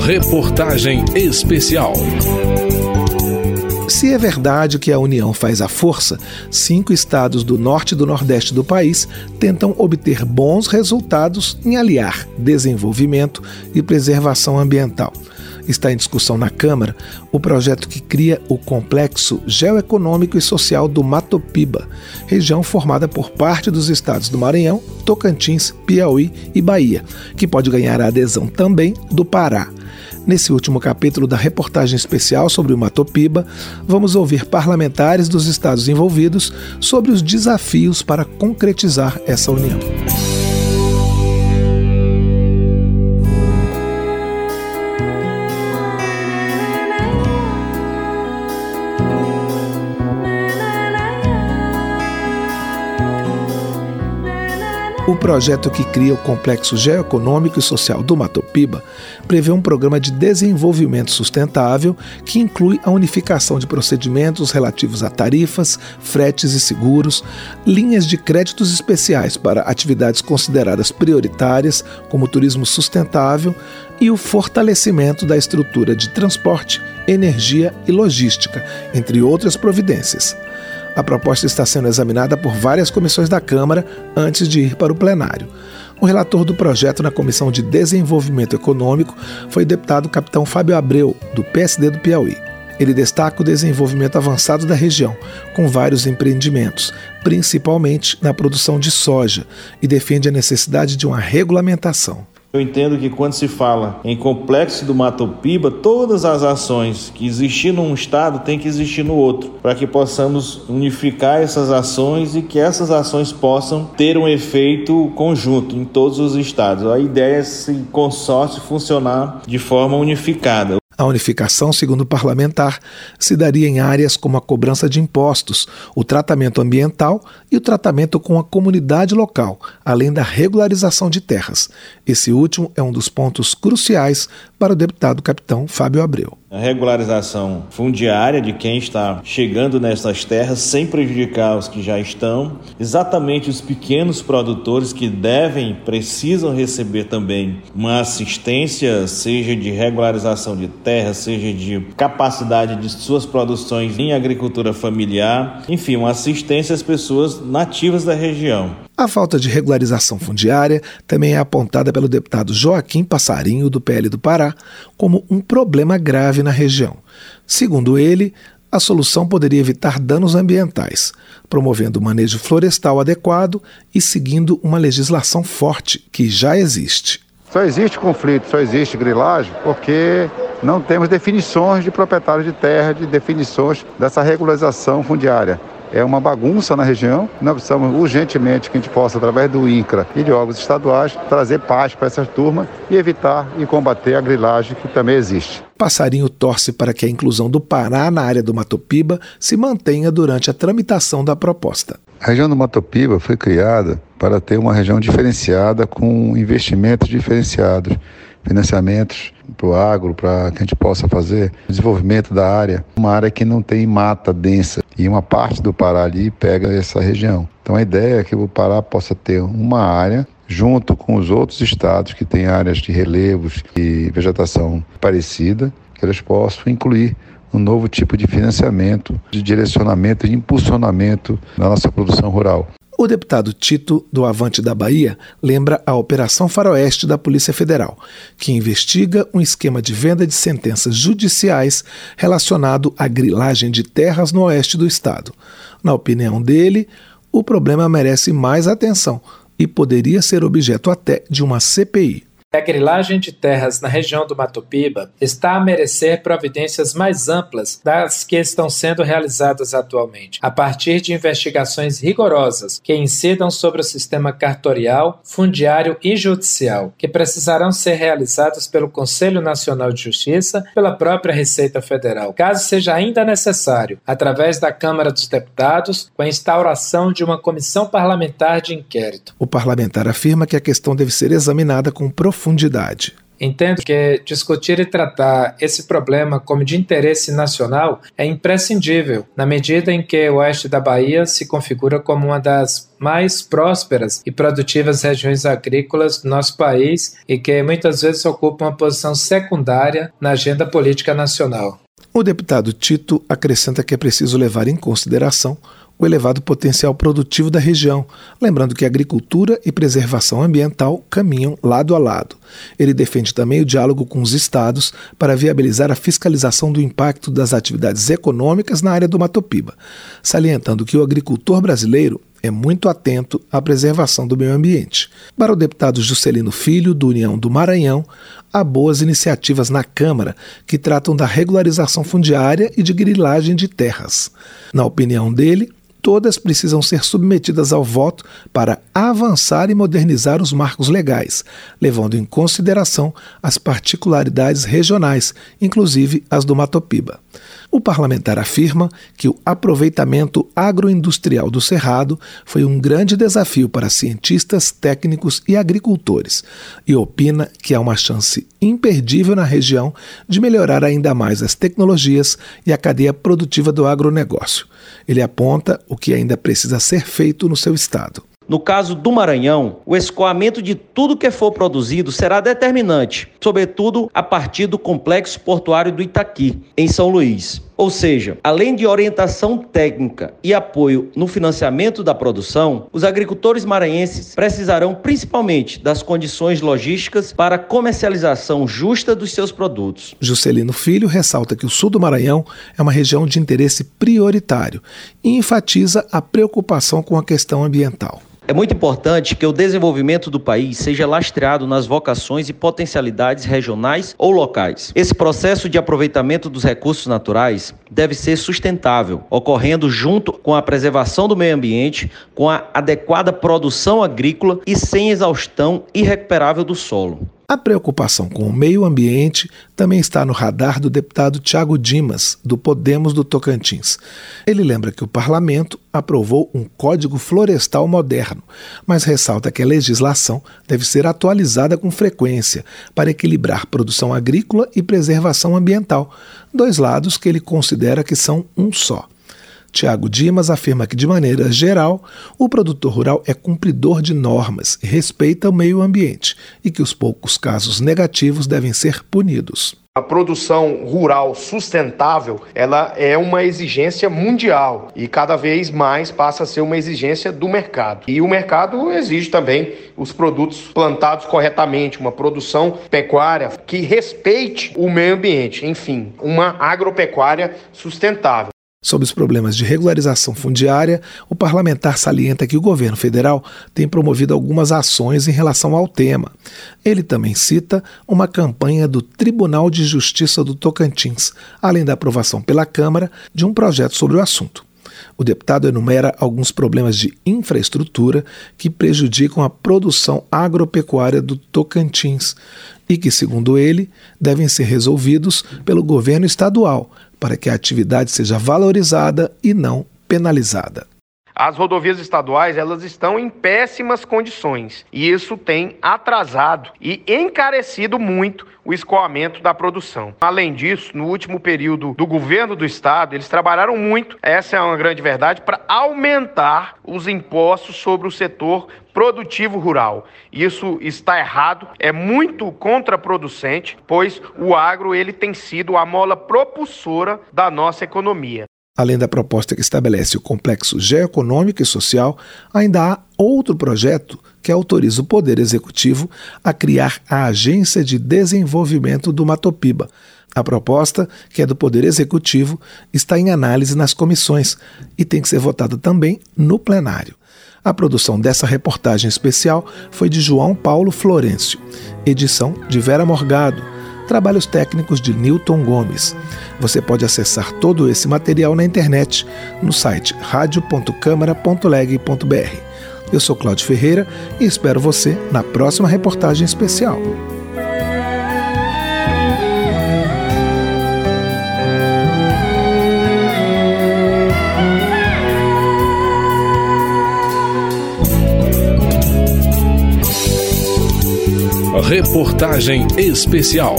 Reportagem Especial. Se é verdade que a União faz a força, cinco estados do norte e do nordeste do país tentam obter bons resultados em aliar desenvolvimento e preservação ambiental está em discussão na Câmara o projeto que cria o Complexo Geoeconômico e Social do Matopiba, região formada por parte dos estados do Maranhão, Tocantins, Piauí e Bahia, que pode ganhar a adesão também do Pará. Nesse último capítulo da reportagem especial sobre o Matopiba, vamos ouvir parlamentares dos estados envolvidos sobre os desafios para concretizar essa união. O projeto que cria o Complexo Geoeconômico e Social do Matopiba prevê um programa de desenvolvimento sustentável que inclui a unificação de procedimentos relativos a tarifas, fretes e seguros, linhas de créditos especiais para atividades consideradas prioritárias, como turismo sustentável, e o fortalecimento da estrutura de transporte, energia e logística, entre outras providências. A proposta está sendo examinada por várias comissões da Câmara antes de ir para o plenário. O relator do projeto na Comissão de Desenvolvimento Econômico foi o deputado capitão Fábio Abreu, do PSD do Piauí. Ele destaca o desenvolvimento avançado da região, com vários empreendimentos, principalmente na produção de soja, e defende a necessidade de uma regulamentação. Eu entendo que quando se fala em complexo do Mato Piba, todas as ações que existem num estado têm que existir no outro, para que possamos unificar essas ações e que essas ações possam ter um efeito conjunto em todos os estados. A ideia é esse consórcio funcionar de forma unificada. A unificação, segundo o parlamentar, se daria em áreas como a cobrança de impostos, o tratamento ambiental e o tratamento com a comunidade local, além da regularização de terras. Esse último é um dos pontos cruciais para o deputado capitão Fábio Abreu. A regularização fundiária de quem está chegando nessas terras sem prejudicar os que já estão, exatamente os pequenos produtores que devem, precisam receber também uma assistência, seja de regularização de terra, seja de capacidade de suas produções em agricultura familiar, enfim, uma assistência às pessoas nativas da região. A falta de regularização fundiária também é apontada pelo deputado Joaquim Passarinho, do PL do Pará, como um problema grave na região. Segundo ele, a solução poderia evitar danos ambientais, promovendo o manejo florestal adequado e seguindo uma legislação forte que já existe. Só existe conflito, só existe grilagem porque não temos definições de proprietários de terra, de definições dessa regularização fundiária é uma bagunça na região. Nós precisamos urgentemente que a gente possa, através do INCRA e de órgãos estaduais, trazer paz para essas turmas e evitar e combater a grilagem que também existe. Passarinho torce para que a inclusão do Pará na área do Matopiba se mantenha durante a tramitação da proposta. A região do Matopiba foi criada para ter uma região diferenciada com investimentos diferenciados financiamentos para o agro, para que a gente possa fazer desenvolvimento da área, uma área que não tem mata densa e uma parte do Pará ali pega essa região. Então a ideia é que o Pará possa ter uma área junto com os outros estados que têm áreas de relevos e vegetação parecida, que eles possam incluir um novo tipo de financiamento, de direcionamento e impulsionamento na nossa produção rural. O deputado Tito, do Avante da Bahia, lembra a Operação Faroeste da Polícia Federal, que investiga um esquema de venda de sentenças judiciais relacionado à grilagem de terras no oeste do estado. Na opinião dele, o problema merece mais atenção e poderia ser objeto até de uma CPI. A grilagem de terras na região do Mato Piba está a merecer providências mais amplas das que estão sendo realizadas atualmente, a partir de investigações rigorosas que incidam sobre o sistema cartorial, fundiário e judicial, que precisarão ser realizadas pelo Conselho Nacional de Justiça pela própria Receita Federal, caso seja ainda necessário, através da Câmara dos Deputados, com a instauração de uma comissão parlamentar de inquérito. O parlamentar afirma que a questão deve ser examinada com profundidade profundidade. Entendo que discutir e tratar esse problema como de interesse nacional é imprescindível, na medida em que o oeste da Bahia se configura como uma das mais prósperas e produtivas regiões agrícolas do nosso país e que muitas vezes ocupa uma posição secundária na agenda política nacional. O deputado Tito acrescenta que é preciso levar em consideração o elevado potencial produtivo da região, lembrando que agricultura e preservação ambiental caminham lado a lado. Ele defende também o diálogo com os estados para viabilizar a fiscalização do impacto das atividades econômicas na área do Mato Piba, salientando que o agricultor brasileiro é muito atento à preservação do meio ambiente. Para o deputado Juscelino Filho, do União do Maranhão, há boas iniciativas na Câmara que tratam da regularização fundiária e de grilagem de terras. Na opinião dele, todas precisam ser submetidas ao voto para avançar e modernizar os marcos legais, levando em consideração as particularidades regionais, inclusive as do Matopiba. O parlamentar afirma que o aproveitamento agroindustrial do Cerrado foi um grande desafio para cientistas, técnicos e agricultores e opina que há uma chance imperdível na região de melhorar ainda mais as tecnologias e a cadeia produtiva do agronegócio. Ele aponta o que ainda precisa ser feito no seu estado. No caso do Maranhão, o escoamento de tudo que for produzido será determinante, sobretudo a partir do complexo portuário do Itaqui, em São Luís. Ou seja, além de orientação técnica e apoio no financiamento da produção, os agricultores maranhenses precisarão principalmente das condições logísticas para a comercialização justa dos seus produtos. Juscelino Filho ressalta que o sul do Maranhão é uma região de interesse prioritário e enfatiza a preocupação com a questão ambiental. É muito importante que o desenvolvimento do país seja lastreado nas vocações e potencialidades regionais ou locais. Esse processo de aproveitamento dos recursos naturais deve ser sustentável, ocorrendo junto com a preservação do meio ambiente, com a adequada produção agrícola e sem exaustão irrecuperável do solo. A preocupação com o meio ambiente também está no radar do deputado Tiago Dimas, do Podemos do Tocantins. Ele lembra que o parlamento aprovou um Código Florestal moderno, mas ressalta que a legislação deve ser atualizada com frequência para equilibrar produção agrícola e preservação ambiental, dois lados que ele considera que são um só. Tiago Dimas afirma que, de maneira geral, o produtor rural é cumpridor de normas e respeita o meio ambiente e que os poucos casos negativos devem ser punidos. A produção rural sustentável, ela é uma exigência mundial e cada vez mais passa a ser uma exigência do mercado. E o mercado exige também os produtos plantados corretamente, uma produção pecuária que respeite o meio ambiente, enfim, uma agropecuária sustentável. Sobre os problemas de regularização fundiária, o parlamentar salienta que o governo federal tem promovido algumas ações em relação ao tema. Ele também cita uma campanha do Tribunal de Justiça do Tocantins, além da aprovação pela Câmara de um projeto sobre o assunto. O deputado enumera alguns problemas de infraestrutura que prejudicam a produção agropecuária do Tocantins e que, segundo ele, devem ser resolvidos pelo governo estadual, para que a atividade seja valorizada e não penalizada. As rodovias estaduais, elas estão em péssimas condições e isso tem atrasado e encarecido muito o escoamento da produção. Além disso, no último período do governo do estado, eles trabalharam muito, essa é uma grande verdade, para aumentar os impostos sobre o setor produtivo rural. Isso está errado, é muito contraproducente, pois o agro ele tem sido a mola propulsora da nossa economia. Além da proposta que estabelece o complexo geoeconômico e social, ainda há outro projeto que autoriza o Poder Executivo a criar a Agência de Desenvolvimento do Matopiba. A proposta, que é do Poder Executivo, está em análise nas comissões e tem que ser votada também no plenário. A produção dessa reportagem especial foi de João Paulo Florencio, edição de Vera Morgado trabalhos técnicos de Newton Gomes. Você pode acessar todo esse material na internet no site radio.câmara.leg.br. Eu sou Cláudio Ferreira e espero você na próxima reportagem especial. Reportagem Especial.